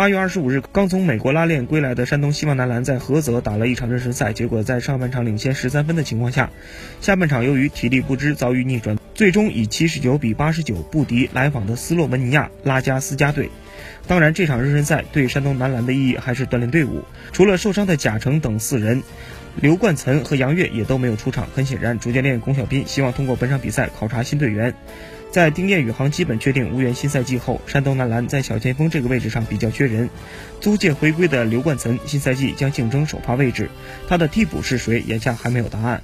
八月二十五日，刚从美国拉练归来的山东希望男篮在菏泽打了一场热身赛，结果在上半场领先十三分的情况下，下半场由于体力不支遭遇逆转，最终以七十九比八十九不敌来访的斯洛文尼亚拉加斯加队。当然，这场热身赛对山东男篮的意义还是锻炼队伍。除了受伤的贾诚等四人，刘冠岑和杨越也都没有出场。很显然，主教练龚小斌希望通过本场比赛考察新队员。在丁彦雨航基本确定无缘新赛季后，山东男篮在小前锋这个位置上比较缺人。租借回归的刘冠岑新赛季将竞争首发位置，他的替补是谁？眼下还没有答案。